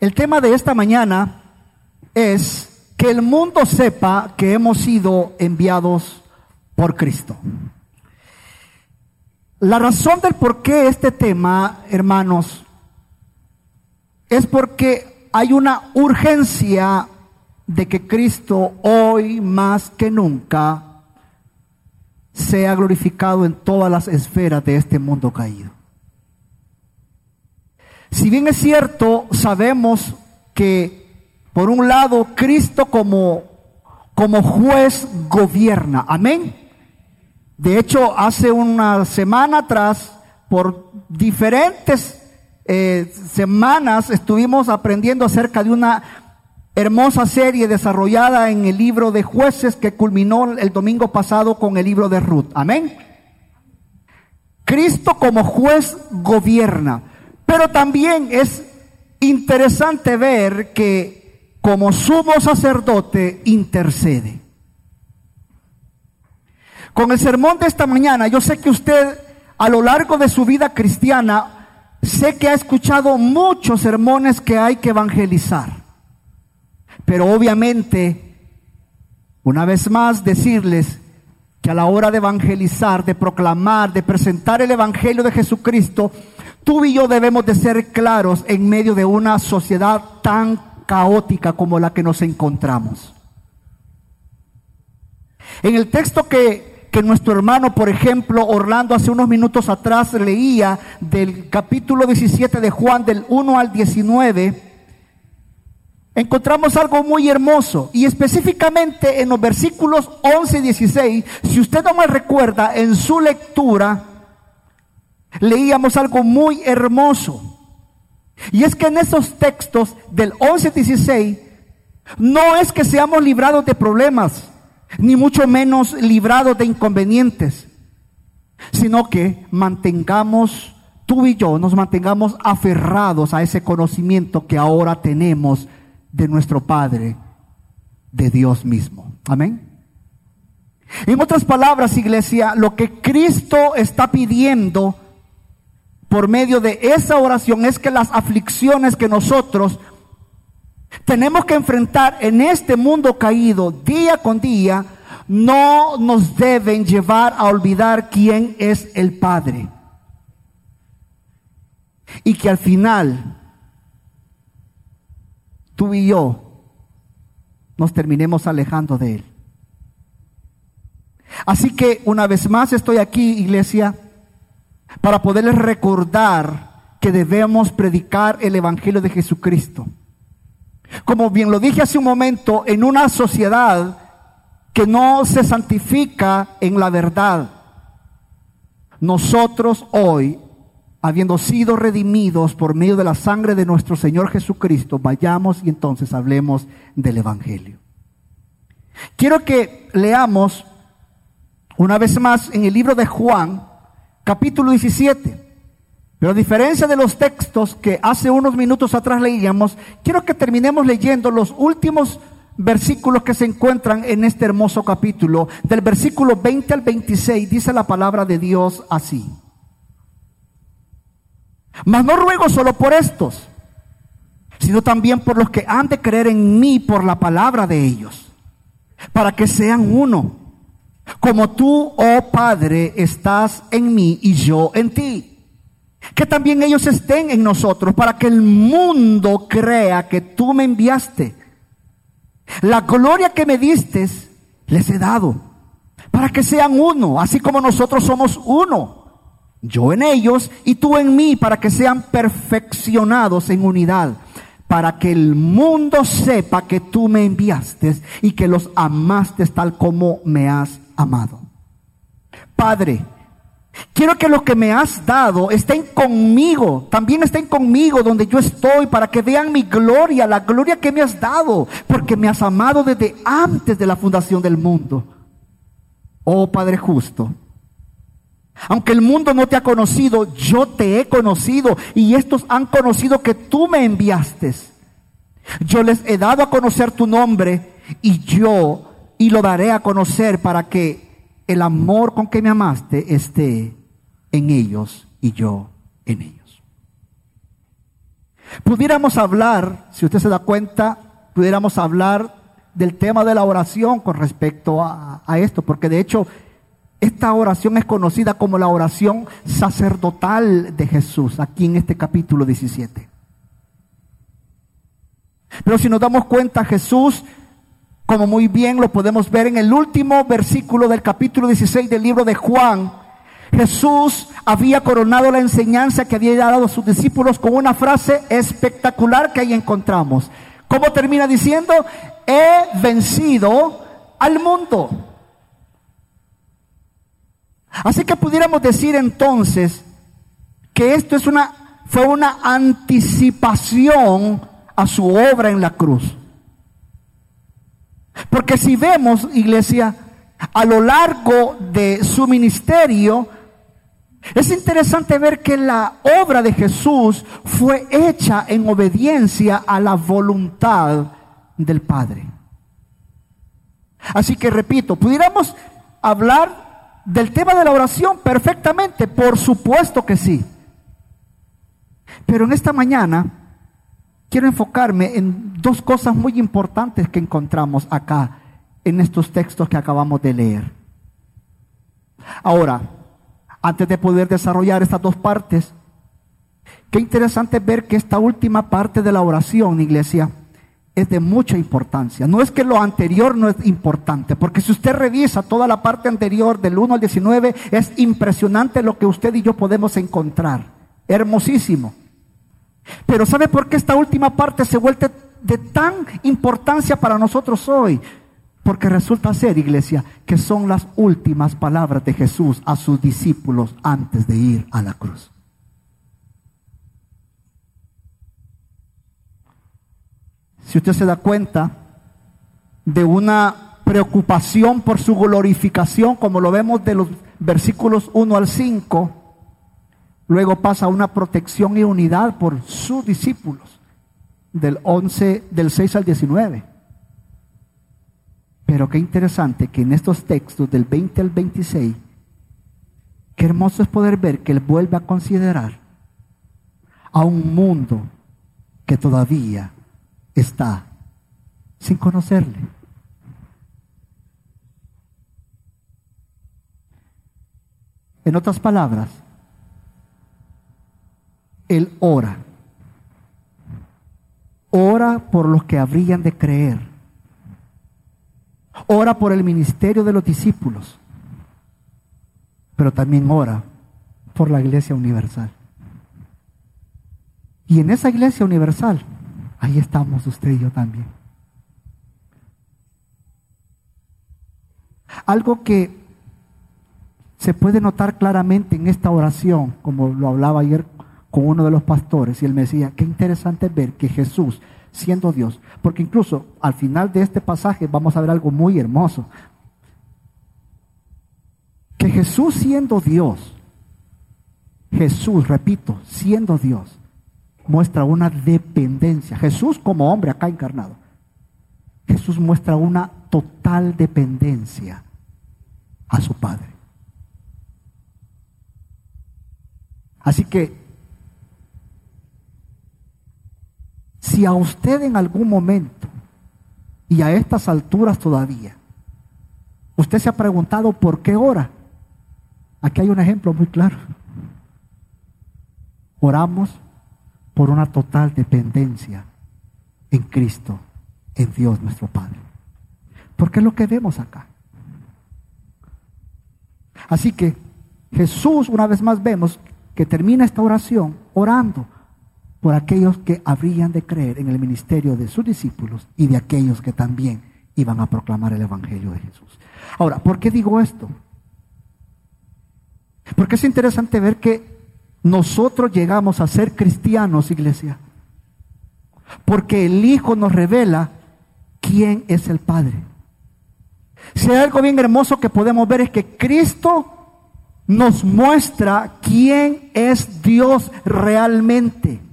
El tema de esta mañana es que el mundo sepa que hemos sido enviados por Cristo. La razón del por qué este tema, hermanos, es porque hay una urgencia de que Cristo hoy más que nunca sea glorificado en todas las esferas de este mundo caído. Si bien es cierto, sabemos que por un lado Cristo como, como juez gobierna, amén. De hecho, hace una semana atrás, por diferentes eh, semanas, estuvimos aprendiendo acerca de una hermosa serie desarrollada en el libro de jueces que culminó el domingo pasado con el libro de Ruth. Amén. Cristo como juez gobierna, pero también es interesante ver que como sumo sacerdote intercede. Con el sermón de esta mañana, yo sé que usted a lo largo de su vida cristiana, sé que ha escuchado muchos sermones que hay que evangelizar. Pero obviamente, una vez más, decirles que a la hora de evangelizar, de proclamar, de presentar el Evangelio de Jesucristo, tú y yo debemos de ser claros en medio de una sociedad tan caótica como la que nos encontramos. En el texto que, que nuestro hermano, por ejemplo, Orlando hace unos minutos atrás leía del capítulo 17 de Juan, del 1 al 19, encontramos algo muy hermoso y específicamente en los versículos 11 y 16, si usted no me recuerda en su lectura, leíamos algo muy hermoso. Y es que en esos textos del 11 y 16, no es que seamos librados de problemas, ni mucho menos librados de inconvenientes, sino que mantengamos, tú y yo, nos mantengamos aferrados a ese conocimiento que ahora tenemos de nuestro Padre, de Dios mismo. Amén. En otras palabras, iglesia, lo que Cristo está pidiendo por medio de esa oración es que las aflicciones que nosotros tenemos que enfrentar en este mundo caído día con día no nos deben llevar a olvidar quién es el Padre. Y que al final tú y yo nos terminemos alejando de Él. Así que una vez más estoy aquí, iglesia, para poderles recordar que debemos predicar el Evangelio de Jesucristo. Como bien lo dije hace un momento, en una sociedad que no se santifica en la verdad, nosotros hoy habiendo sido redimidos por medio de la sangre de nuestro Señor Jesucristo, vayamos y entonces hablemos del Evangelio. Quiero que leamos una vez más en el libro de Juan, capítulo 17. Pero a diferencia de los textos que hace unos minutos atrás leíamos, quiero que terminemos leyendo los últimos versículos que se encuentran en este hermoso capítulo. Del versículo 20 al 26 dice la palabra de Dios así. Mas no ruego solo por estos, sino también por los que han de creer en mí por la palabra de ellos, para que sean uno, como tú, oh Padre, estás en mí y yo en ti. Que también ellos estén en nosotros, para que el mundo crea que tú me enviaste. La gloria que me diste les he dado, para que sean uno, así como nosotros somos uno yo en ellos y tú en mí, para que sean perfeccionados en unidad, para que el mundo sepa que tú me enviaste y que los amaste tal como me has amado. Padre, quiero que lo que me has dado estén conmigo, también estén conmigo donde yo estoy, para que vean mi gloria, la gloria que me has dado, porque me has amado desde antes de la fundación del mundo. Oh Padre justo, aunque el mundo no te ha conocido, yo te he conocido y estos han conocido que tú me enviaste. Yo les he dado a conocer tu nombre y yo y lo daré a conocer para que el amor con que me amaste esté en ellos y yo en ellos. Pudiéramos hablar, si usted se da cuenta, pudiéramos hablar del tema de la oración con respecto a, a esto, porque de hecho esta oración es conocida como la oración sacerdotal de Jesús, aquí en este capítulo 17. Pero si nos damos cuenta, Jesús, como muy bien lo podemos ver en el último versículo del capítulo 16 del libro de Juan, Jesús había coronado la enseñanza que había dado a sus discípulos con una frase espectacular que ahí encontramos. ¿Cómo termina diciendo? He vencido al mundo. Así que pudiéramos decir entonces que esto es una, fue una anticipación a su obra en la cruz. Porque si vemos, iglesia, a lo largo de su ministerio, es interesante ver que la obra de Jesús fue hecha en obediencia a la voluntad del Padre. Así que repito, pudiéramos hablar del tema de la oración perfectamente, por supuesto que sí. Pero en esta mañana quiero enfocarme en dos cosas muy importantes que encontramos acá en estos textos que acabamos de leer. Ahora, antes de poder desarrollar estas dos partes, qué interesante ver que esta última parte de la oración, iglesia, es de mucha importancia. No es que lo anterior no es importante, porque si usted revisa toda la parte anterior del 1 al 19, es impresionante lo que usted y yo podemos encontrar. Hermosísimo. Pero ¿sabe por qué esta última parte se vuelve de tan importancia para nosotros hoy? Porque resulta ser, iglesia, que son las últimas palabras de Jesús a sus discípulos antes de ir a la cruz. Si usted se da cuenta de una preocupación por su glorificación, como lo vemos de los versículos 1 al 5, Luego pasa una protección y unidad por sus discípulos, del 11, del 6 al 19. Pero qué interesante que en estos textos del 20 al 26, qué hermoso es poder ver que Él vuelve a considerar a un mundo que todavía está sin conocerle. En otras palabras, él ora. Ora por los que habrían de creer. Ora por el ministerio de los discípulos. Pero también ora por la iglesia universal. Y en esa iglesia universal, ahí estamos usted y yo también. Algo que se puede notar claramente en esta oración, como lo hablaba ayer con uno de los pastores y él me decía, qué interesante ver que Jesús, siendo Dios, porque incluso al final de este pasaje vamos a ver algo muy hermoso, que Jesús siendo Dios, Jesús, repito, siendo Dios, muestra una dependencia. Jesús como hombre acá encarnado. Jesús muestra una total dependencia a su Padre. Así que Si a usted en algún momento, y a estas alturas todavía, usted se ha preguntado por qué ora, aquí hay un ejemplo muy claro. Oramos por una total dependencia en Cristo, en Dios nuestro Padre. Porque es lo que vemos acá. Así que Jesús, una vez más vemos que termina esta oración orando por aquellos que habrían de creer en el ministerio de sus discípulos y de aquellos que también iban a proclamar el Evangelio de Jesús. Ahora, ¿por qué digo esto? Porque es interesante ver que nosotros llegamos a ser cristianos, iglesia, porque el Hijo nos revela quién es el Padre. Si hay algo bien hermoso que podemos ver es que Cristo nos muestra quién es Dios realmente.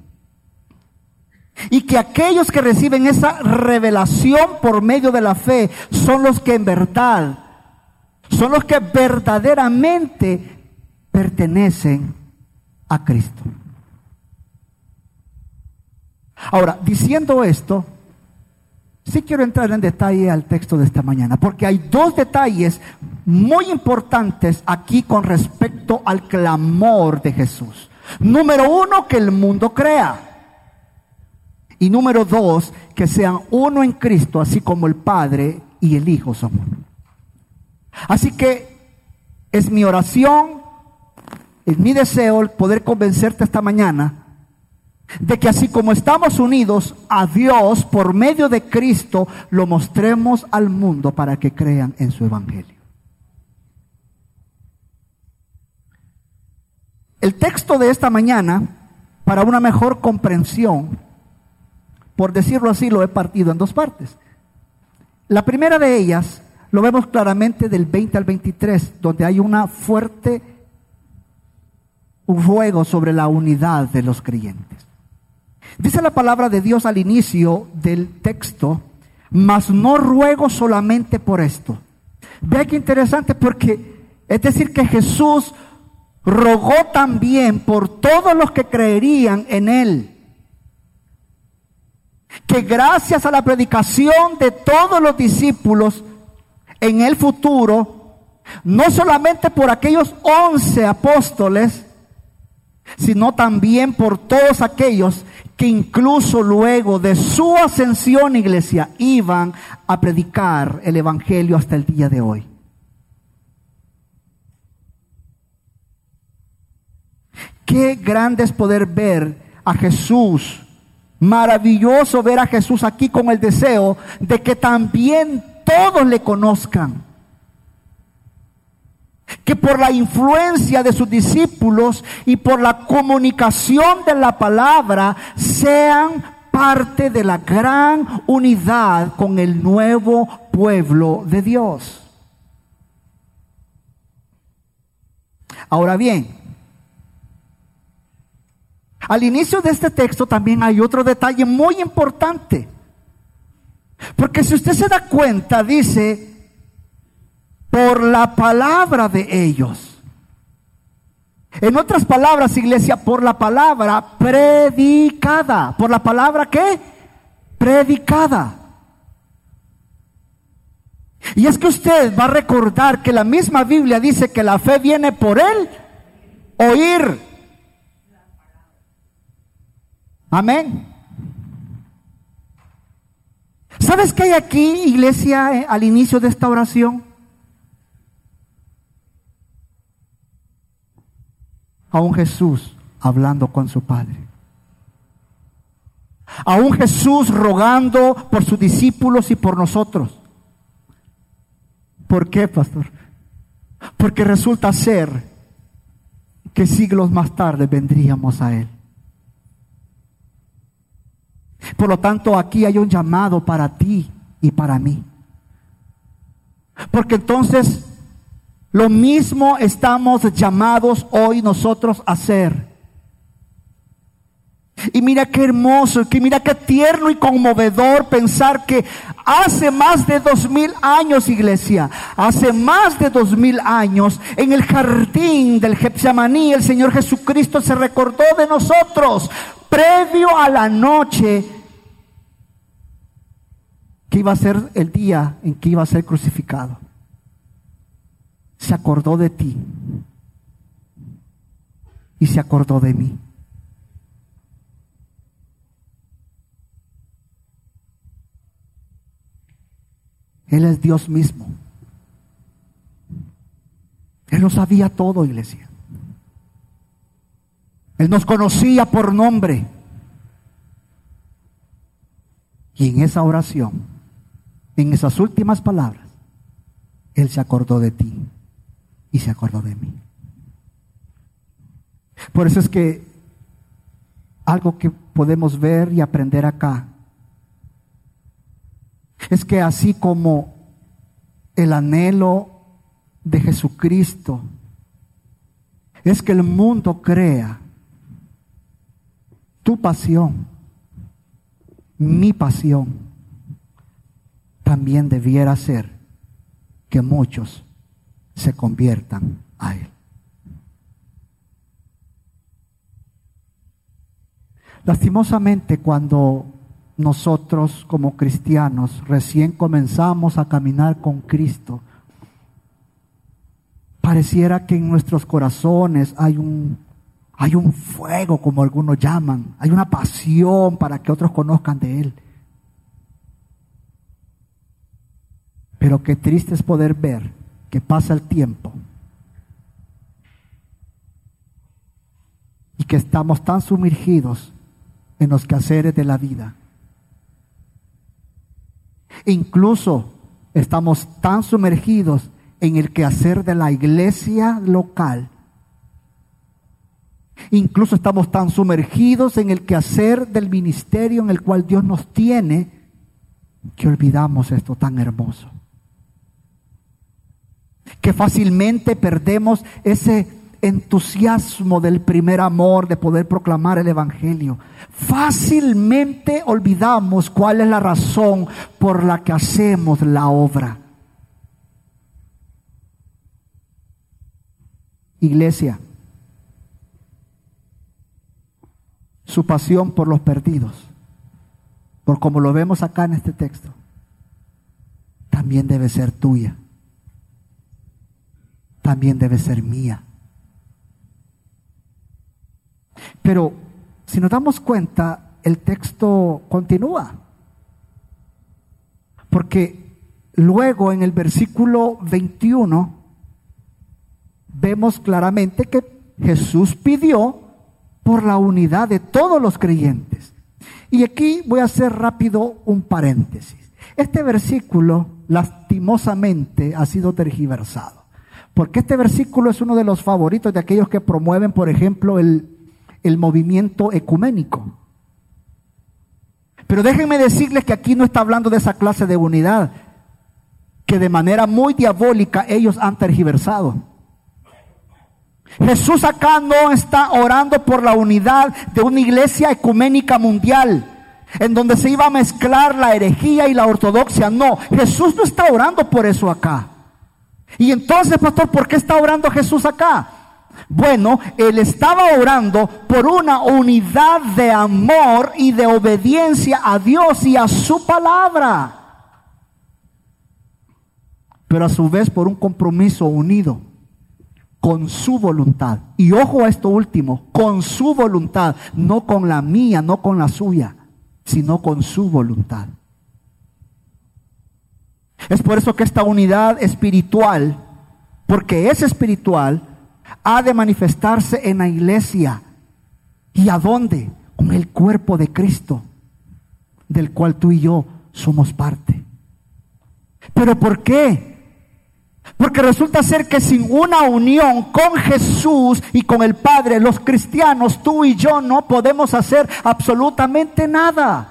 Y que aquellos que reciben esa revelación por medio de la fe son los que en verdad, son los que verdaderamente pertenecen a Cristo. Ahora, diciendo esto, sí quiero entrar en detalle al texto de esta mañana, porque hay dos detalles muy importantes aquí con respecto al clamor de Jesús. Número uno, que el mundo crea. Y número dos, que sean uno en Cristo, así como el Padre y el Hijo uno. Así que es mi oración, es mi deseo poder convencerte esta mañana de que así como estamos unidos a Dios por medio de Cristo, lo mostremos al mundo para que crean en su Evangelio. El texto de esta mañana, para una mejor comprensión, por decirlo así, lo he partido en dos partes. La primera de ellas lo vemos claramente del 20 al 23, donde hay una fuerte fuego sobre la unidad de los creyentes. Dice la palabra de Dios al inicio del texto, mas no ruego solamente por esto. Vea qué interesante porque es decir que Jesús rogó también por todos los que creerían en Él. Que gracias a la predicación de todos los discípulos en el futuro, no solamente por aquellos once apóstoles, sino también por todos aquellos que incluso luego de su ascensión, iglesia, iban a predicar el Evangelio hasta el día de hoy. Qué grande es poder ver a Jesús. Maravilloso ver a Jesús aquí con el deseo de que también todos le conozcan. Que por la influencia de sus discípulos y por la comunicación de la palabra sean parte de la gran unidad con el nuevo pueblo de Dios. Ahora bien, al inicio de este texto también hay otro detalle muy importante. Porque si usted se da cuenta, dice, por la palabra de ellos. En otras palabras, iglesia, por la palabra predicada. ¿Por la palabra qué? Predicada. Y es que usted va a recordar que la misma Biblia dice que la fe viene por él oír. Amén. ¿Sabes qué hay aquí, iglesia, eh, al inicio de esta oración? A un Jesús hablando con su Padre. A un Jesús rogando por sus discípulos y por nosotros. ¿Por qué, pastor? Porque resulta ser que siglos más tarde vendríamos a Él. Por lo tanto, aquí hay un llamado para ti y para mí. Porque entonces lo mismo estamos llamados hoy nosotros a hacer. Y mira qué hermoso, que mira qué tierno y conmovedor pensar que hace más de dos mil años, iglesia, hace más de dos mil años, en el jardín del Getsemaní, el Señor Jesucristo se recordó de nosotros previo a la noche que iba a ser el día en que iba a ser crucificado. Se acordó de ti y se acordó de mí. Él es Dios mismo. Él lo sabía todo, iglesia. Él nos conocía por nombre. Y en esa oración en esas últimas palabras, Él se acordó de ti y se acordó de mí. Por eso es que algo que podemos ver y aprender acá es que así como el anhelo de Jesucristo es que el mundo crea tu pasión, mi pasión, también debiera ser que muchos se conviertan a Él. Lastimosamente, cuando nosotros como cristianos recién comenzamos a caminar con Cristo, pareciera que en nuestros corazones hay un, hay un fuego, como algunos llaman, hay una pasión para que otros conozcan de Él. Pero qué triste es poder ver que pasa el tiempo y que estamos tan sumergidos en los quehaceres de la vida Incluso estamos tan sumergidos en el quehacer de la iglesia local. Incluso estamos tan sumergidos en el quehacer del ministerio en el cual Dios nos tiene que olvidamos esto tan hermoso. Que fácilmente perdemos ese entusiasmo del primer amor de poder proclamar el Evangelio. Fácilmente olvidamos cuál es la razón por la que hacemos la obra. Iglesia, su pasión por los perdidos, por como lo vemos acá en este texto, también debe ser tuya, también debe ser mía. Pero si nos damos cuenta, el texto continúa. Porque luego en el versículo 21 vemos claramente que Jesús pidió por la unidad de todos los creyentes. Y aquí voy a hacer rápido un paréntesis. Este versículo lastimosamente ha sido tergiversado. Porque este versículo es uno de los favoritos de aquellos que promueven, por ejemplo, el el movimiento ecuménico. Pero déjenme decirles que aquí no está hablando de esa clase de unidad que de manera muy diabólica ellos han tergiversado. Jesús acá no está orando por la unidad de una iglesia ecuménica mundial, en donde se iba a mezclar la herejía y la ortodoxia. No, Jesús no está orando por eso acá. Y entonces, pastor, ¿por qué está orando Jesús acá? Bueno, él estaba orando por una unidad de amor y de obediencia a Dios y a su palabra. Pero a su vez por un compromiso unido con su voluntad. Y ojo a esto último, con su voluntad, no con la mía, no con la suya, sino con su voluntad. Es por eso que esta unidad espiritual, porque es espiritual, ha de manifestarse en la iglesia. ¿Y a dónde? Con el cuerpo de Cristo, del cual tú y yo somos parte. ¿Pero por qué? Porque resulta ser que sin una unión con Jesús y con el Padre, los cristianos, tú y yo no podemos hacer absolutamente nada.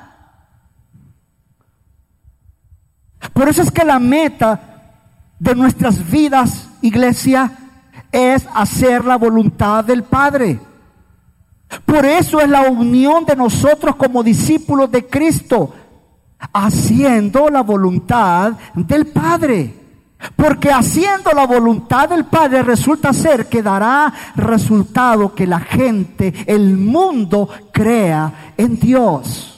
Por eso es que la meta de nuestras vidas, iglesia, es hacer la voluntad del Padre. Por eso es la unión de nosotros como discípulos de Cristo, haciendo la voluntad del Padre. Porque haciendo la voluntad del Padre resulta ser que dará resultado que la gente, el mundo, crea en Dios.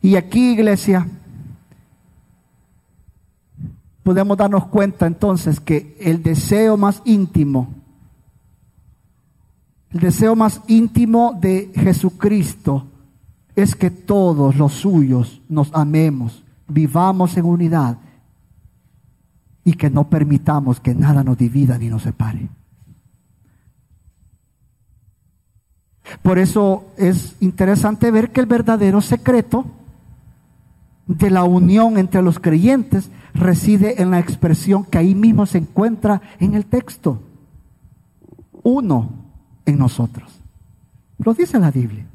Y aquí, iglesia, podemos darnos cuenta entonces que el deseo más íntimo, el deseo más íntimo de Jesucristo es que todos los suyos nos amemos, vivamos en unidad y que no permitamos que nada nos divida ni nos separe. Por eso es interesante ver que el verdadero secreto de la unión entre los creyentes reside en la expresión que ahí mismo se encuentra en el texto. Uno en nosotros. Lo dice la Biblia.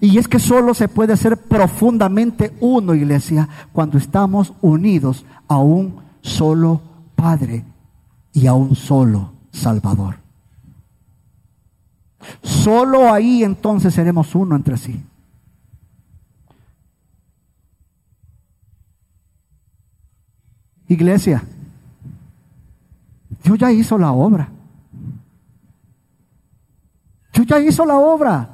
Y es que solo se puede ser profundamente uno, iglesia, cuando estamos unidos a un solo Padre y a un solo Salvador. Solo ahí entonces seremos uno entre sí. Iglesia, Dios ya hizo la obra. Dios ya hizo la obra.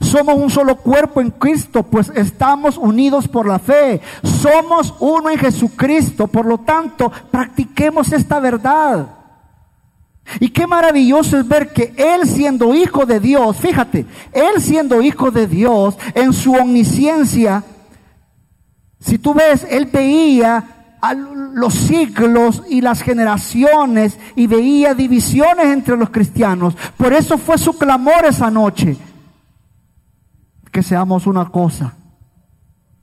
Somos un solo cuerpo en Cristo, pues estamos unidos por la fe. Somos uno en Jesucristo, por lo tanto, practiquemos esta verdad. Y qué maravilloso es ver que Él siendo hijo de Dios, fíjate, Él siendo hijo de Dios, en su omnisciencia, si tú ves, Él veía a los siglos y las generaciones y veía divisiones entre los cristianos. Por eso fue su clamor esa noche que seamos una cosa,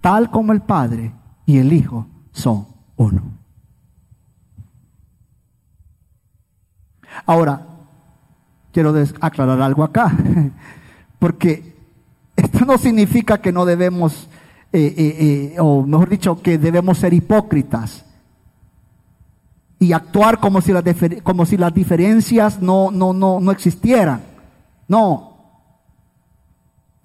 tal como el Padre y el Hijo son uno. Ahora, quiero aclarar algo acá, porque esto no significa que no debemos, eh, eh, eh, o mejor dicho, que debemos ser hipócritas y actuar como si las, como si las diferencias no, no, no, no existieran. No,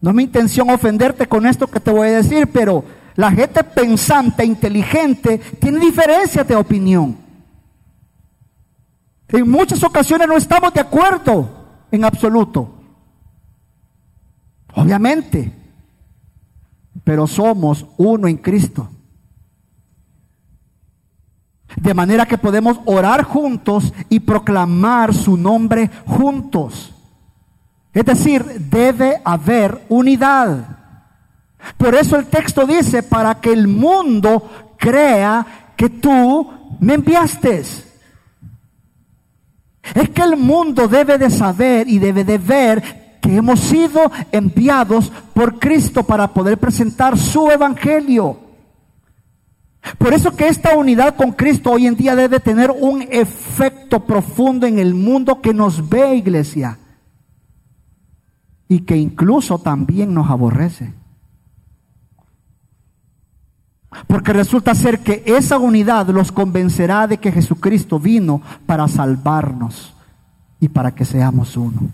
no es mi intención ofenderte con esto que te voy a decir, pero la gente pensante, inteligente, tiene diferencias de opinión. En muchas ocasiones no estamos de acuerdo en absoluto. Obviamente. Pero somos uno en Cristo. De manera que podemos orar juntos y proclamar su nombre juntos. Es decir, debe haber unidad. Por eso el texto dice, para que el mundo crea que tú me enviaste. Es que el mundo debe de saber y debe de ver que hemos sido enviados por Cristo para poder presentar su evangelio. Por eso que esta unidad con Cristo hoy en día debe tener un efecto profundo en el mundo que nos ve, iglesia y que incluso también nos aborrece. Porque resulta ser que esa unidad los convencerá de que Jesucristo vino para salvarnos y para que seamos uno.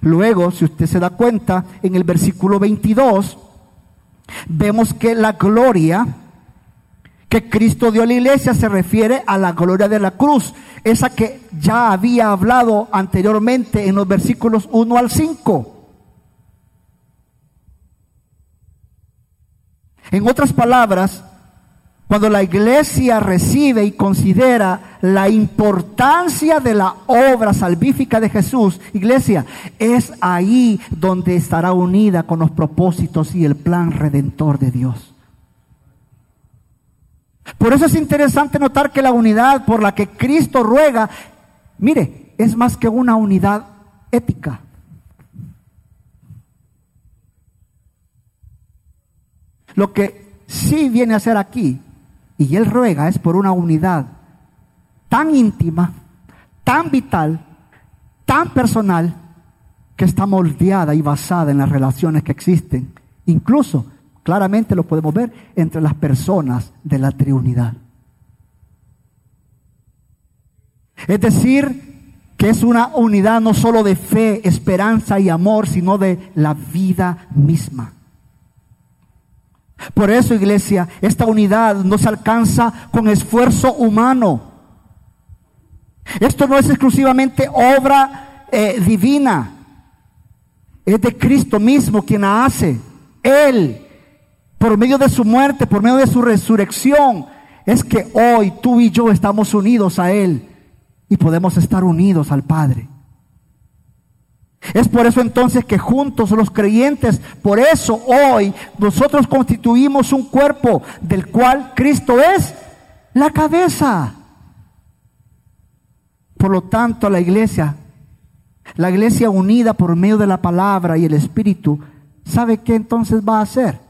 Luego, si usted se da cuenta, en el versículo 22, vemos que la gloria que Cristo dio a la iglesia se refiere a la gloria de la cruz, esa que ya había hablado anteriormente en los versículos 1 al 5. En otras palabras, cuando la iglesia recibe y considera la importancia de la obra salvífica de Jesús, iglesia, es ahí donde estará unida con los propósitos y el plan redentor de Dios. Por eso es interesante notar que la unidad por la que Cristo ruega, mire, es más que una unidad ética. Lo que sí viene a ser aquí, y Él ruega, es por una unidad tan íntima, tan vital, tan personal, que está moldeada y basada en las relaciones que existen, incluso Claramente lo podemos ver entre las personas de la Trinidad. Es decir, que es una unidad no solo de fe, esperanza y amor, sino de la vida misma. Por eso, iglesia, esta unidad no se alcanza con esfuerzo humano. Esto no es exclusivamente obra eh, divina. Es de Cristo mismo quien la hace. Él por medio de su muerte, por medio de su resurrección, es que hoy tú y yo estamos unidos a Él y podemos estar unidos al Padre. Es por eso entonces que juntos los creyentes, por eso hoy nosotros constituimos un cuerpo del cual Cristo es la cabeza. Por lo tanto, la iglesia, la iglesia unida por medio de la palabra y el Espíritu, ¿sabe qué entonces va a hacer?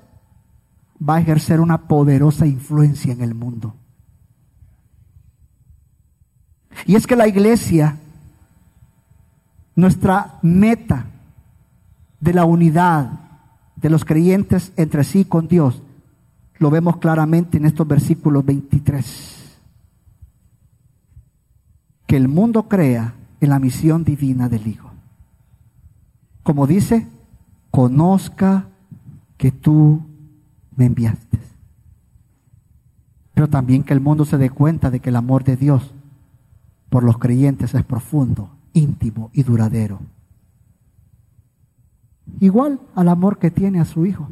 Va a ejercer una poderosa influencia en el mundo. Y es que la iglesia, nuestra meta de la unidad de los creyentes entre sí con Dios, lo vemos claramente en estos versículos 23. Que el mundo crea en la misión divina del Hijo. Como dice, conozca que tú me enviaste. pero también que el mundo se dé cuenta de que el amor de Dios por los creyentes es profundo, íntimo y duradero. Igual al amor que tiene a su Hijo.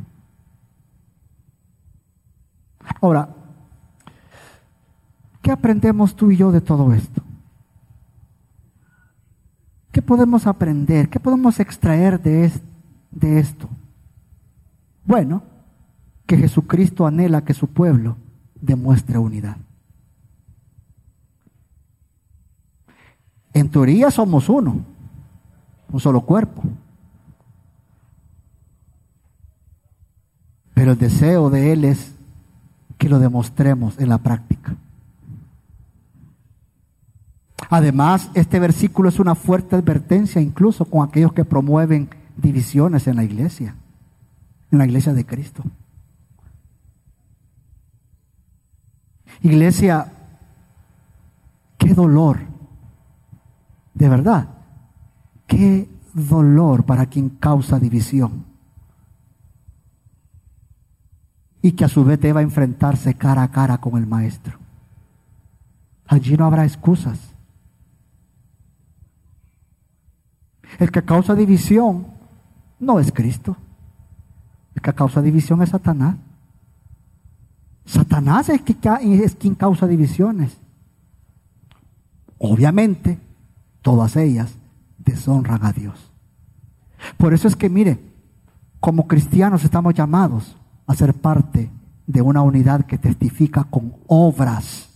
Ahora, ¿qué aprendemos tú y yo de todo esto? ¿Qué podemos aprender? ¿Qué podemos extraer de, de esto? Bueno, que Jesucristo anhela que su pueblo demuestre unidad. En teoría somos uno, un solo cuerpo. Pero el deseo de Él es que lo demostremos en la práctica. Además, este versículo es una fuerte advertencia incluso con aquellos que promueven divisiones en la iglesia, en la iglesia de Cristo. Iglesia, qué dolor, de verdad, qué dolor para quien causa división. Y que a su vez deba enfrentarse cara a cara con el Maestro. Allí no habrá excusas. El que causa división no es Cristo. El que causa división es Satanás. Satanás es, es quien causa divisiones. Obviamente, todas ellas deshonran a Dios. Por eso es que, mire, como cristianos estamos llamados a ser parte de una unidad que testifica con obras,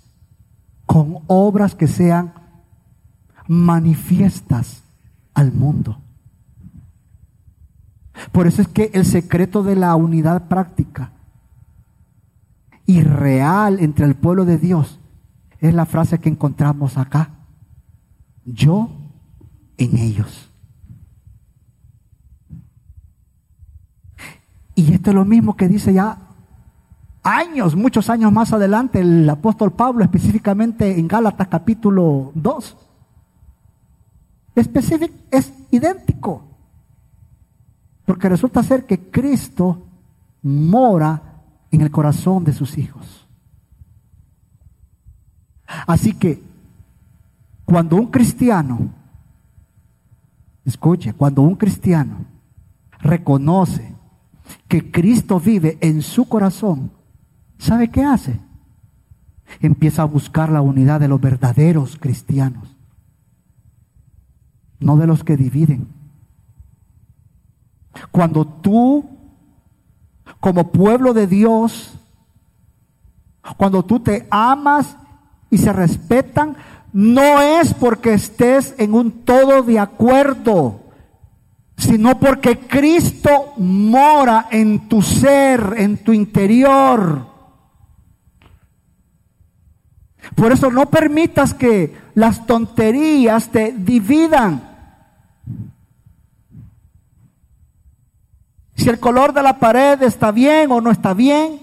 con obras que sean manifiestas al mundo. Por eso es que el secreto de la unidad práctica y real entre el pueblo de Dios es la frase que encontramos acá. Yo en ellos. Y esto es lo mismo que dice ya años, muchos años más adelante el apóstol Pablo, específicamente en Gálatas capítulo 2. Específico, es idéntico. Porque resulta ser que Cristo mora en el corazón de sus hijos. Así que cuando un cristiano, escuche, cuando un cristiano reconoce que Cristo vive en su corazón, ¿sabe qué hace? Empieza a buscar la unidad de los verdaderos cristianos, no de los que dividen. Cuando tú como pueblo de Dios, cuando tú te amas y se respetan, no es porque estés en un todo de acuerdo, sino porque Cristo mora en tu ser, en tu interior. Por eso no permitas que las tonterías te dividan. Si el color de la pared está bien o no está bien,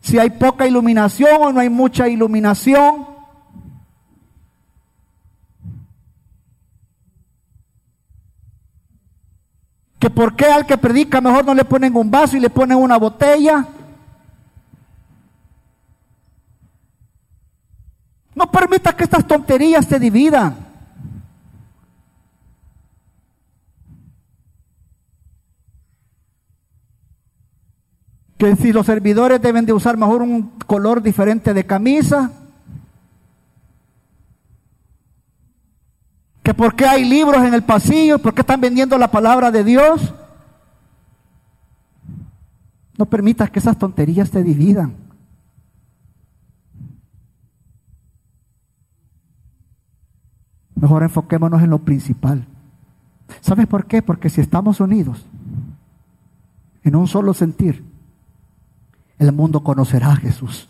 si hay poca iluminación o no hay mucha iluminación. Que por qué al que predica mejor no le ponen un vaso y le ponen una botella. No permita que estas tonterías te dividan. Que si los servidores deben de usar mejor un color diferente de camisa, que por qué hay libros en el pasillo, por qué están vendiendo la palabra de Dios. No permitas que esas tonterías te dividan. Mejor enfoquémonos en lo principal. ¿Sabes por qué? Porque si estamos unidos en un solo sentir, el mundo conocerá a Jesús.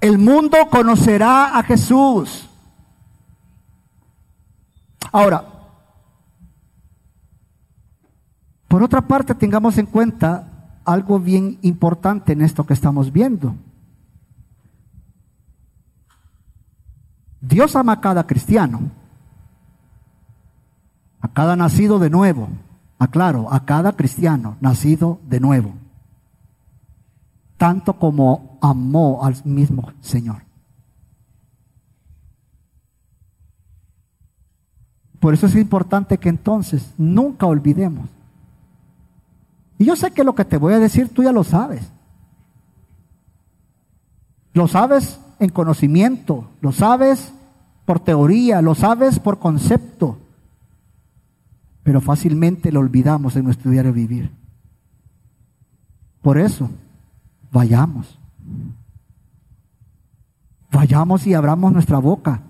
El mundo conocerá a Jesús. Ahora, por otra parte, tengamos en cuenta algo bien importante en esto que estamos viendo. Dios ama a cada cristiano, a cada nacido de nuevo, aclaro, a cada cristiano nacido de nuevo. Tanto como amó al mismo Señor. Por eso es importante que entonces nunca olvidemos. Y yo sé que lo que te voy a decir tú ya lo sabes. Lo sabes en conocimiento, lo sabes por teoría, lo sabes por concepto, pero fácilmente lo olvidamos en nuestro diario vivir. Por eso, vayamos. Vayamos y abramos nuestra boca.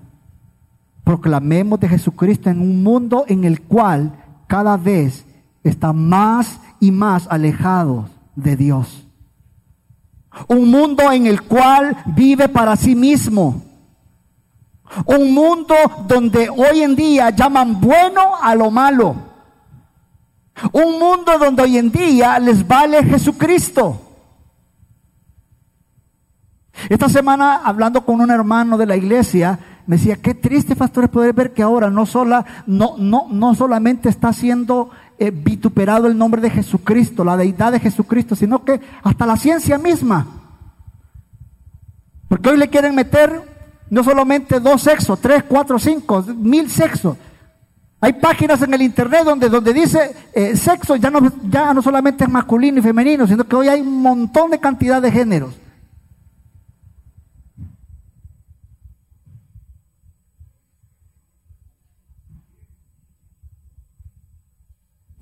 Proclamemos de Jesucristo en un mundo en el cual cada vez está más y más alejados de Dios. Un mundo en el cual vive para sí mismo. Un mundo donde hoy en día llaman bueno a lo malo. Un mundo donde hoy en día les vale Jesucristo. Esta semana hablando con un hermano de la iglesia, me decía, qué triste, pastor, poder ver que ahora no, sola, no, no, no solamente está siendo eh, vituperado el nombre de Jesucristo, la deidad de Jesucristo, sino que hasta la ciencia misma. Porque hoy le quieren meter no solamente dos sexos, tres, cuatro, cinco, mil sexos. Hay páginas en el internet donde, donde dice eh, sexo ya no, ya no solamente es masculino y femenino, sino que hoy hay un montón de cantidad de géneros.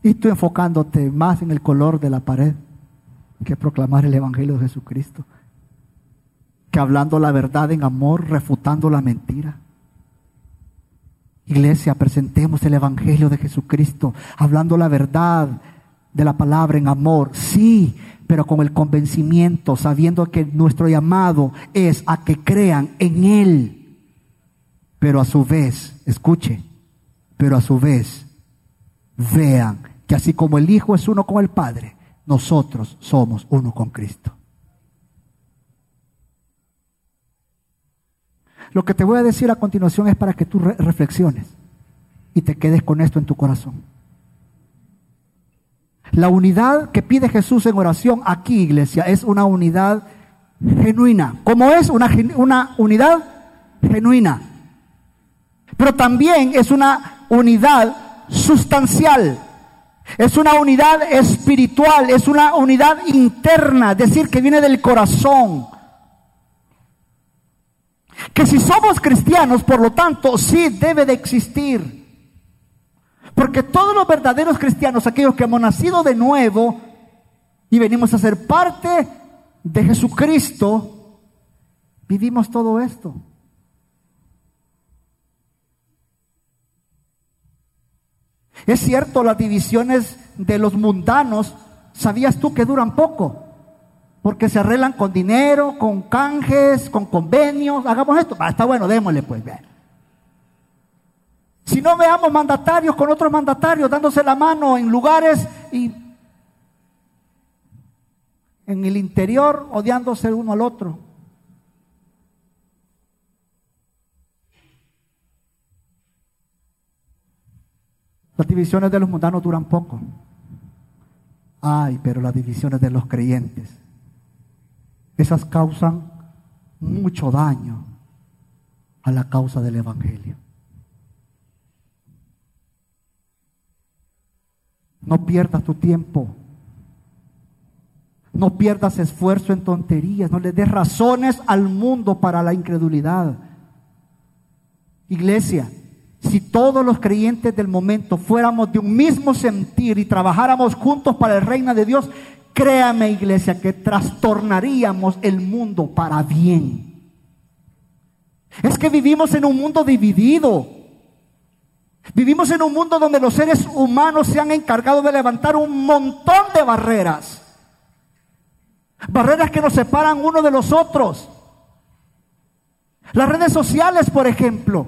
Y tú enfocándote más en el color de la pared que proclamar el Evangelio de Jesucristo. Que hablando la verdad en amor, refutando la mentira. Iglesia, presentemos el Evangelio de Jesucristo, hablando la verdad de la palabra en amor, sí, pero con el convencimiento, sabiendo que nuestro llamado es a que crean en Él. Pero a su vez, escuche, pero a su vez, vean que así como el Hijo es uno con el Padre, nosotros somos uno con Cristo. Lo que te voy a decir a continuación es para que tú reflexiones y te quedes con esto en tu corazón. La unidad que pide Jesús en oración aquí, iglesia, es una unidad genuina. ¿Cómo es? Una, una unidad genuina. Pero también es una unidad sustancial. Es una unidad espiritual, es una unidad interna, es decir, que viene del corazón. Que si somos cristianos, por lo tanto, sí debe de existir. Porque todos los verdaderos cristianos, aquellos que hemos nacido de nuevo y venimos a ser parte de Jesucristo, vivimos todo esto. Es cierto, las divisiones de los mundanos, ¿sabías tú que duran poco? Porque se arreglan con dinero, con canjes, con convenios. Hagamos esto. Ah, está bueno, démosle pues. Si no veamos mandatarios con otros mandatarios dándose la mano en lugares y en el interior odiándose uno al otro. Las divisiones de los mundanos duran poco. Ay, pero las divisiones de los creyentes, esas causan mucho daño a la causa del Evangelio. No pierdas tu tiempo. No pierdas esfuerzo en tonterías. No le des razones al mundo para la incredulidad. Iglesia, si todos los creyentes del momento fuéramos de un mismo sentir y trabajáramos juntos para el reino de Dios, créame iglesia que trastornaríamos el mundo para bien. Es que vivimos en un mundo dividido. Vivimos en un mundo donde los seres humanos se han encargado de levantar un montón de barreras. Barreras que nos separan uno de los otros. Las redes sociales, por ejemplo.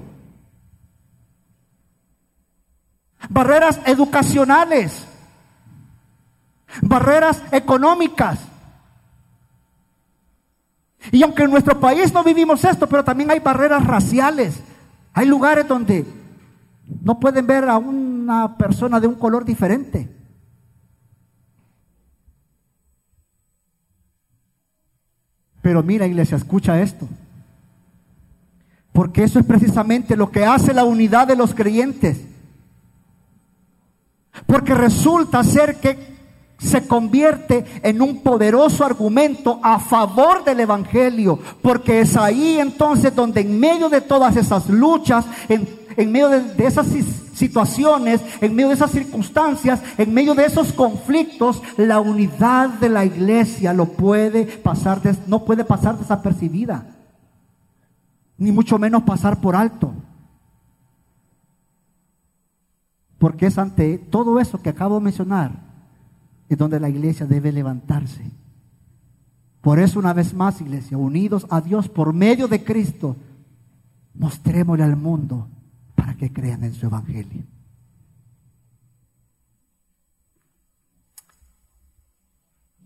Barreras educacionales, barreras económicas. Y aunque en nuestro país no vivimos esto, pero también hay barreras raciales. Hay lugares donde no pueden ver a una persona de un color diferente. Pero mira, iglesia, escucha esto. Porque eso es precisamente lo que hace la unidad de los creyentes. Porque resulta ser que se convierte en un poderoso argumento a favor del Evangelio, porque es ahí entonces donde en medio de todas esas luchas, en, medio de, esas situaciones, en medio de esas circunstancias, en medio de esos conflictos, la unidad de la iglesia lo puede pasar, no puede pasar desapercibida, ni mucho menos pasar por alto. Porque es ante todo eso que acabo de mencionar es donde la iglesia debe levantarse. Por eso una vez más, iglesia, unidos a Dios por medio de Cristo, mostrémosle al mundo para que crean en su evangelio.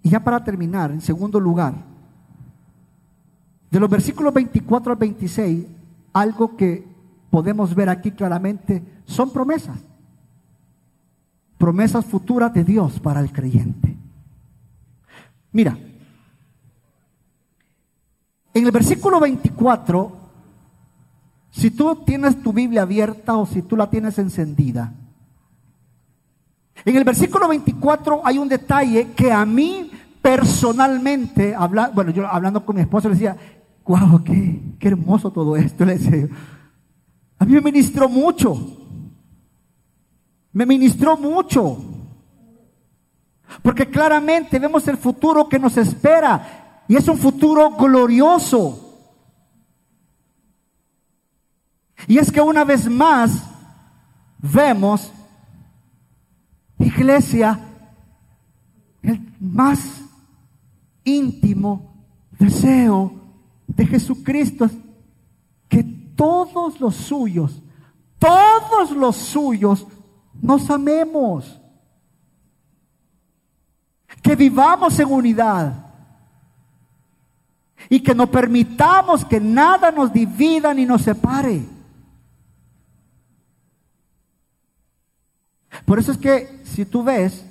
Y ya para terminar, en segundo lugar, de los versículos 24 al 26, algo que podemos ver aquí claramente son promesas promesas futuras de Dios para el creyente. Mira, en el versículo 24, si tú tienes tu Biblia abierta o si tú la tienes encendida, en el versículo 24 hay un detalle que a mí personalmente, habla, bueno, yo hablando con mi esposo le decía, wow, qué, qué hermoso todo esto, le decía a mí me ministró mucho. Me ministró mucho. Porque claramente vemos el futuro que nos espera. Y es un futuro glorioso. Y es que una vez más vemos, iglesia, el más íntimo deseo de Jesucristo es que todos los suyos, todos los suyos nos amemos, que vivamos en unidad y que no permitamos que nada nos divida ni nos separe. Por eso es que si tú ves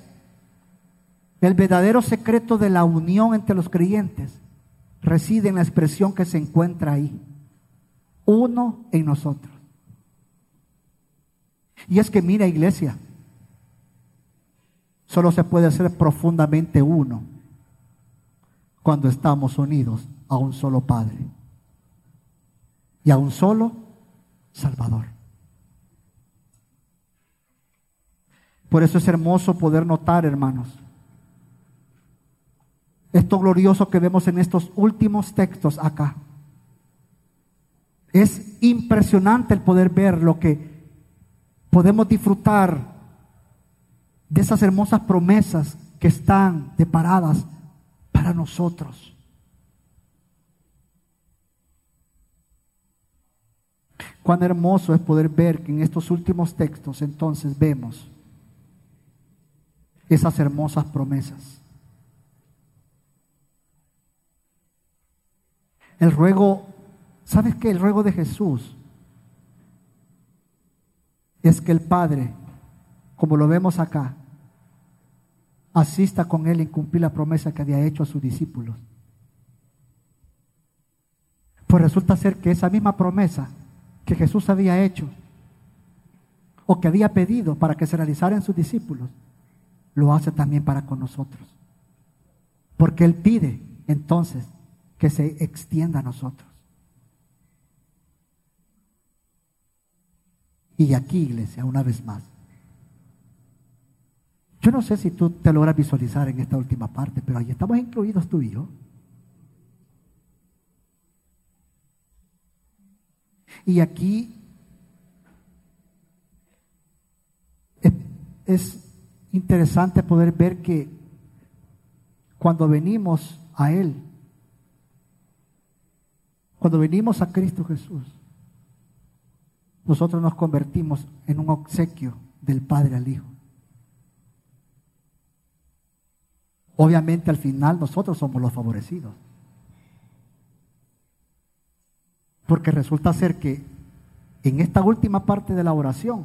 el verdadero secreto de la unión entre los creyentes, reside en la expresión que se encuentra ahí, uno en nosotros. Y es que mira iglesia, solo se puede ser profundamente uno cuando estamos unidos a un solo Padre y a un solo Salvador. Por eso es hermoso poder notar, hermanos, esto glorioso que vemos en estos últimos textos acá. Es impresionante el poder ver lo que podemos disfrutar de esas hermosas promesas que están deparadas para nosotros. Cuán hermoso es poder ver que en estos últimos textos entonces vemos esas hermosas promesas. El ruego, ¿sabes qué? El ruego de Jesús es que el Padre, como lo vemos acá, asista con él en cumplir la promesa que había hecho a sus discípulos. Pues resulta ser que esa misma promesa que Jesús había hecho o que había pedido para que se realizara en sus discípulos, lo hace también para con nosotros. Porque Él pide entonces que se extienda a nosotros. Y aquí, iglesia, una vez más. Yo no sé si tú te logras visualizar en esta última parte, pero ahí estamos incluidos tú y yo. Y aquí es, es, interesante poder ver que cuando venimos a Él, cuando venimos a Cristo Jesús, nosotros nos convertimos en un obsequio del Padre al Hijo. Obviamente al final nosotros somos los favorecidos. Porque resulta ser que en esta última parte de la oración,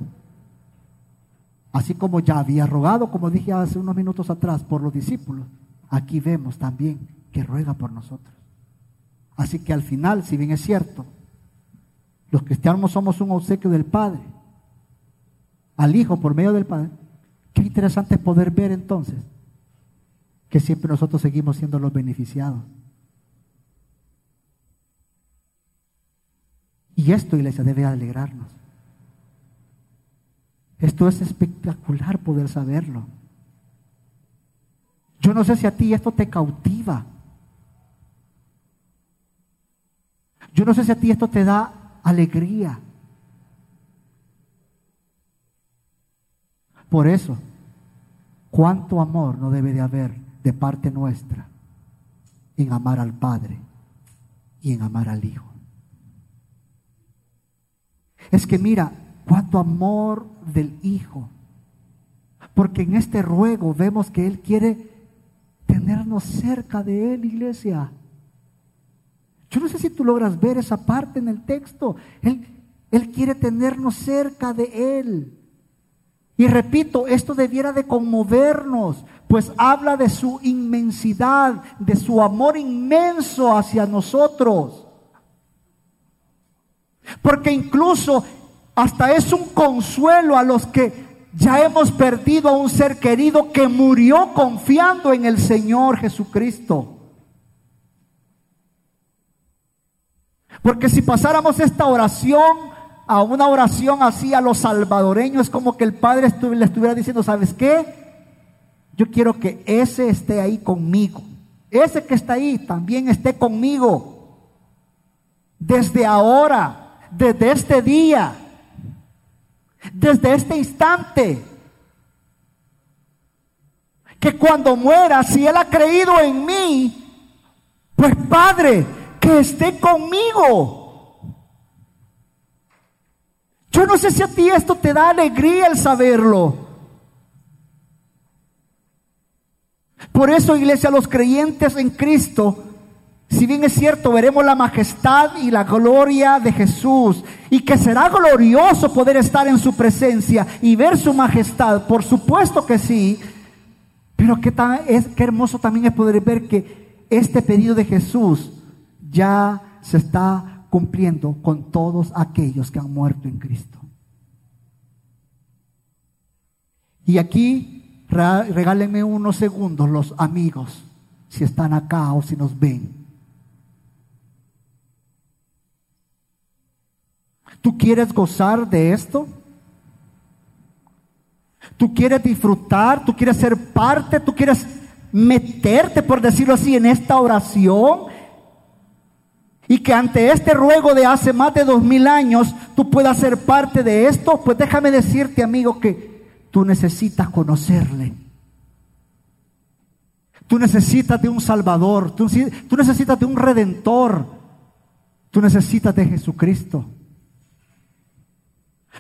así como ya había rogado, como dije hace unos minutos atrás, por los discípulos, aquí vemos también que ruega por nosotros. Así que al final, si bien es cierto, los cristianos somos un obsequio del Padre, al Hijo por medio del Padre, qué interesante es poder ver entonces que siempre nosotros seguimos siendo los beneficiados. Y esto, iglesia, debe alegrarnos. Esto es espectacular poder saberlo. Yo no sé si a ti esto te cautiva. Yo no sé si a ti esto te da alegría. Por eso, ¿cuánto amor no debe de haber de parte nuestra en amar al Padre y en amar al Hijo? Es que mira, cuánto amor del Hijo. Porque en este ruego vemos que Él quiere tenernos cerca de Él, iglesia. Yo no sé si tú logras ver esa parte en el texto. Él, él quiere tenernos cerca de Él. Y repito, esto debiera de conmovernos, pues habla de su inmensidad, de su amor inmenso hacia nosotros. Porque incluso hasta es un consuelo a los que ya hemos perdido a un ser querido que murió confiando en el Señor Jesucristo. Porque si pasáramos esta oración a una oración así a los salvadoreños, es como que el Padre le estuviera diciendo, ¿sabes qué? Yo quiero que ese esté ahí conmigo. Ese que está ahí también esté conmigo. Desde ahora, desde este día, desde este instante. Que cuando muera, si Él ha creído en mí, pues Padre, que esté conmigo. Yo no sé si a ti esto te da alegría el saberlo. Por eso, iglesia, los creyentes en Cristo, si bien es cierto, veremos la majestad y la gloria de Jesús y que será glorioso poder estar en su presencia y ver su majestad, por supuesto que sí, pero qué, tan, qué hermoso también es poder ver que este pedido de Jesús ya se está cumpliendo con todos aquellos que han muerto en Cristo. Y aquí regálenme unos segundos los amigos, si están acá o si nos ven. ¿Tú quieres gozar de esto? ¿Tú quieres disfrutar? ¿Tú quieres ser parte? ¿Tú quieres meterte, por decirlo así, en esta oración? Y que ante este ruego de hace más de dos mil años tú puedas ser parte de esto, pues déjame decirte, amigo, que tú necesitas conocerle. Tú necesitas de un Salvador, tú, necesitas de un Redentor, tú necesitas de Jesucristo.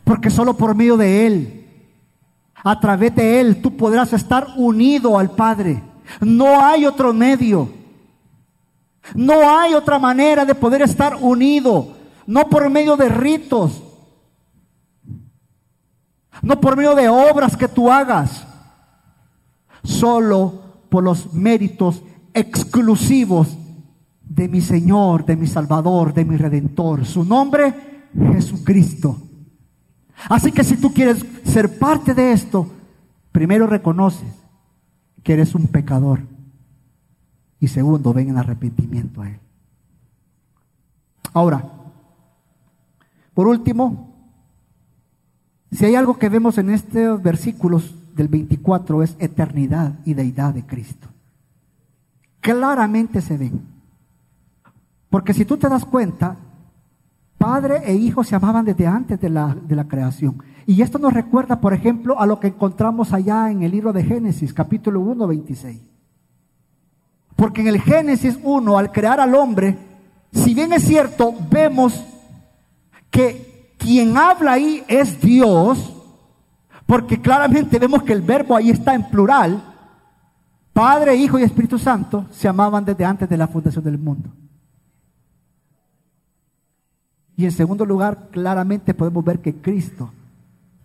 Porque solo por medio de Él, a través de Él, tú podrás estar unido al Padre. No hay otro medio. No hay otra manera de poder estar unido, no por medio de ritos, no por medio de obras que tú hagas, solo por los méritos exclusivos de mi Señor, de mi Salvador, de mi Redentor. Su nombre, Jesucristo. Así que si tú quieres ser parte de esto, primero reconoces que eres un pecador y segundo, ven en arrepentimiento a Él. Ahora, por último, si hay algo que vemos en estos versículos del 24 es eternidad y deidad de Cristo. Claramente se ven. Porque si tú te das cuenta, Padre e Hijo se amaban desde antes de la, de la creación. Y esto nos recuerda, por ejemplo, a lo que encontramos allá en el libro de Génesis, capítulo 1, 26. Porque en el Génesis 1, al crear al hombre, si bien es cierto, vemos que quien habla ahí es Dios, porque claramente vemos que el verbo ahí está en plural. Padre, Hijo y Espíritu Santo se amaban desde antes de la fundación del mundo. Y en segundo lugar, claramente podemos ver que Cristo,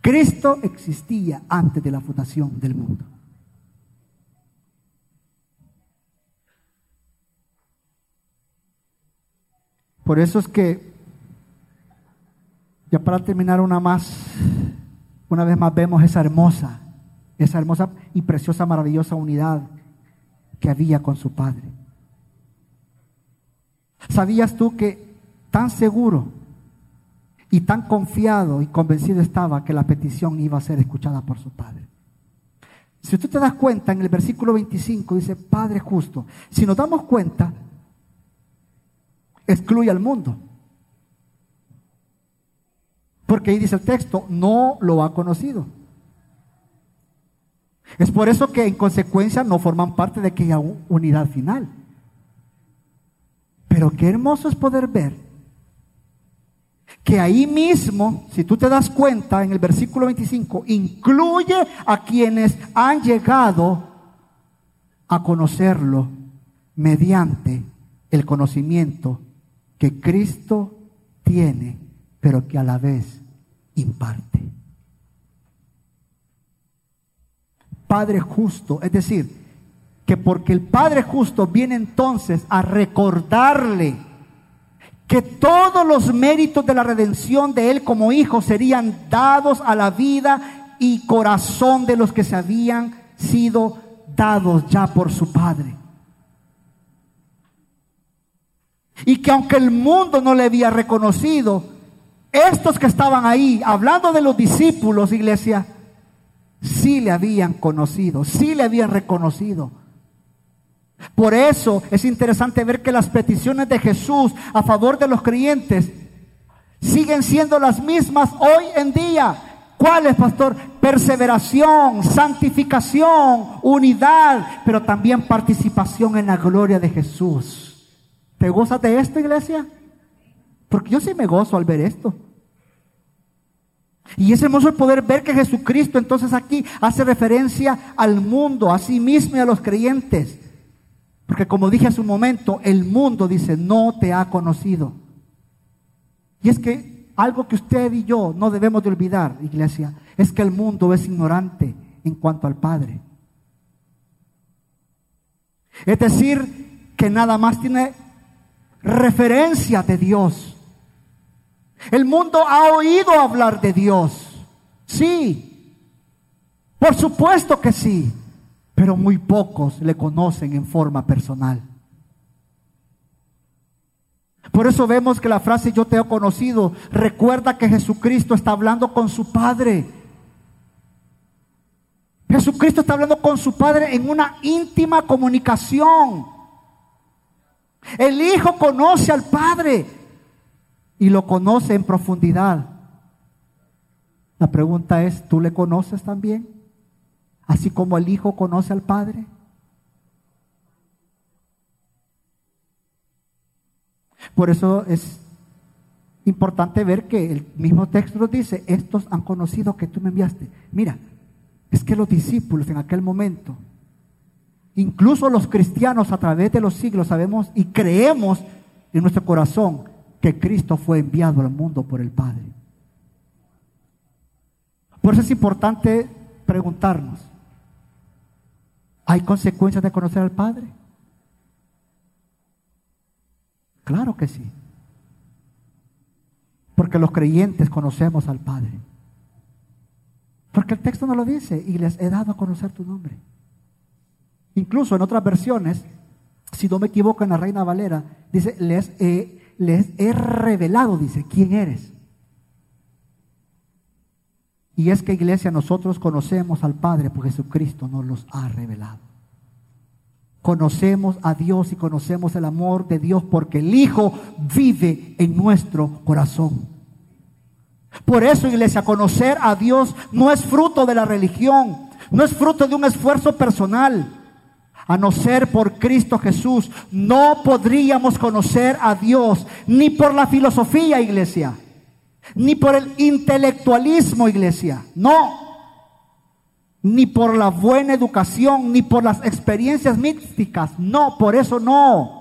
Cristo existía antes de la fundación del mundo. Por eso es que, ya para terminar una más, una vez más vemos esa hermosa, esa hermosa y preciosa, maravillosa unidad que había con su Padre. ¿Sabías tú que tan seguro y tan confiado y convencido estaba que la petición iba a ser escuchada por su Padre? Si tú te das cuenta, en el versículo 25 dice, Padre justo. Si nos damos cuenta, excluye al mundo. Porque ahí dice el texto, no lo ha conocido. Es por eso que en consecuencia no forman parte de aquella unidad final. Pero qué hermoso es poder ver que ahí mismo, si tú te das cuenta en el versículo 25, incluye a quienes han llegado a conocerlo mediante el conocimiento que Cristo tiene, pero que a la vez imparte. Padre justo, es decir, que porque el Padre justo viene entonces a recordarle que todos los méritos de la redención de Él como hijo serían dados a la vida y corazón de los que se habían sido dados ya por su Padre. Y que aunque el mundo no le había reconocido, estos que estaban ahí, hablando de los discípulos, iglesia, sí le habían conocido, sí le habían reconocido. Por eso es interesante ver que las peticiones de Jesús a favor de los creyentes siguen siendo las mismas hoy en día. ¿Cuáles, pastor? Perseveración, santificación, unidad, pero también participación en la gloria de Jesús. ¿Te gozas de esto, iglesia? Porque yo sí me gozo al ver esto. Y es hermoso el poder ver que Jesucristo entonces aquí hace referencia al mundo, a sí mismo y a los creyentes. Porque como dije hace un momento, el mundo dice, no te ha conocido. Y es que algo que usted y yo no debemos de olvidar, iglesia, es que el mundo es ignorante en cuanto al Padre. Es decir, que nada más tiene referencia de Dios. El mundo ha oído hablar de Dios. Sí, por supuesto que sí pero muy pocos le conocen en forma personal. Por eso vemos que la frase yo te he conocido recuerda que Jesucristo está hablando con su Padre. Jesucristo está hablando con su Padre en una íntima comunicación. El Hijo conoce al Padre y lo conoce en profundidad. La pregunta es, ¿tú le conoces también? así como el Hijo conoce al Padre? Por eso es importante ver que el mismo texto dice, estos han conocido que tú me enviaste. Mira, es que los discípulos en aquel momento, incluso los cristianos a través de los siglos sabemos y creemos en nuestro corazón que Cristo fue enviado al mundo por el Padre. Por eso es importante preguntarnos, ¿Hay consecuencias de conocer al Padre? Claro que sí. Porque los creyentes conocemos al Padre. Porque el texto no lo dice y les he dado a conocer tu nombre. Incluso en otras versiones, si no me equivoco en la Reina Valera, dice, les he, revelado, dice, quién eres. Y es que iglesia, nosotros conocemos al Padre porque Jesucristo nos los ha revelado. Conocemos a Dios y conocemos el amor de Dios porque el Hijo vive en nuestro corazón. Por eso, iglesia, conocer a Dios no es fruto de la religión, no es fruto de un esfuerzo personal. A no ser por Cristo Jesús, no podríamos conocer a Dios ni por la filosofía, iglesia ni por el intelectualismo, iglesia, no, ni por la buena educación, ni por las experiencias místicas, no, por eso no.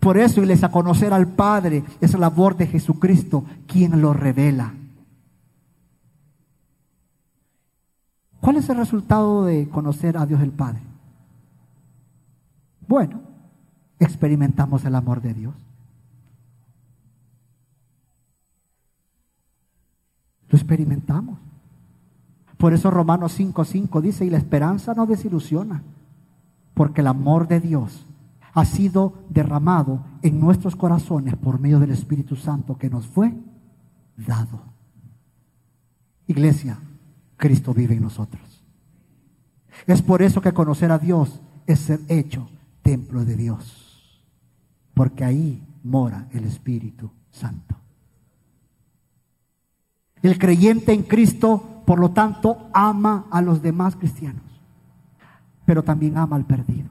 Por eso, iglesia, conocer al Padre es la labor de Jesucristo, quien lo revela. ¿Cuál es el resultado de conocer a Dios el Padre? Bueno, experimentamos el amor de Dios. Lo experimentamos. Por eso Romanos 5:5 5 dice, y la esperanza no desilusiona, porque el amor de Dios ha sido derramado en nuestros corazones por medio del Espíritu Santo que nos fue dado. Iglesia, Cristo vive en nosotros. Es por eso que conocer a Dios es ser hecho templo de Dios, porque ahí mora el Espíritu Santo. El creyente en Cristo, por lo tanto, ama a los demás cristianos, pero también ama al perdido.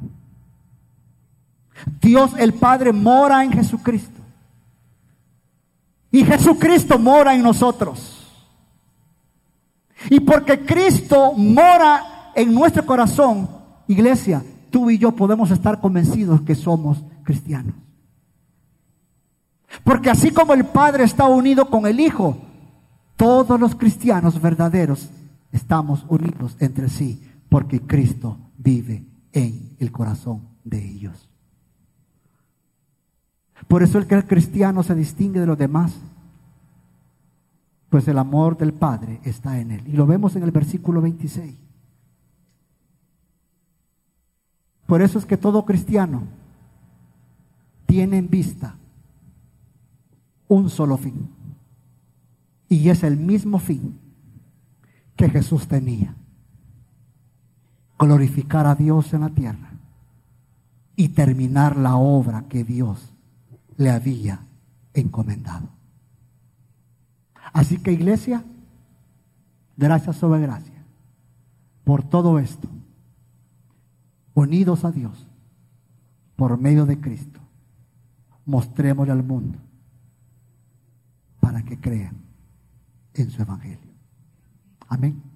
Dios el Padre mora en Jesucristo. Y Jesucristo mora en nosotros. Y porque Cristo mora en nuestro corazón, iglesia, tú y yo podemos estar convencidos que somos cristianos. Porque así como el Padre está unido con el Hijo, todos los cristianos verdaderos estamos unidos entre sí, porque Cristo vive en el corazón de ellos. Por eso el que es cristiano se distingue de los demás, pues el amor del Padre está en él. Y lo vemos en el versículo 26. Por eso es que todo cristiano tiene en vista un solo fin. Y es el mismo fin que Jesús tenía. Glorificar a Dios en la tierra y terminar la obra que Dios le había encomendado. Así que iglesia, gracias sobre gracia por todo esto, unidos a Dios por medio de Cristo, mostrémosle al mundo para que crean en su evangelio. Amén.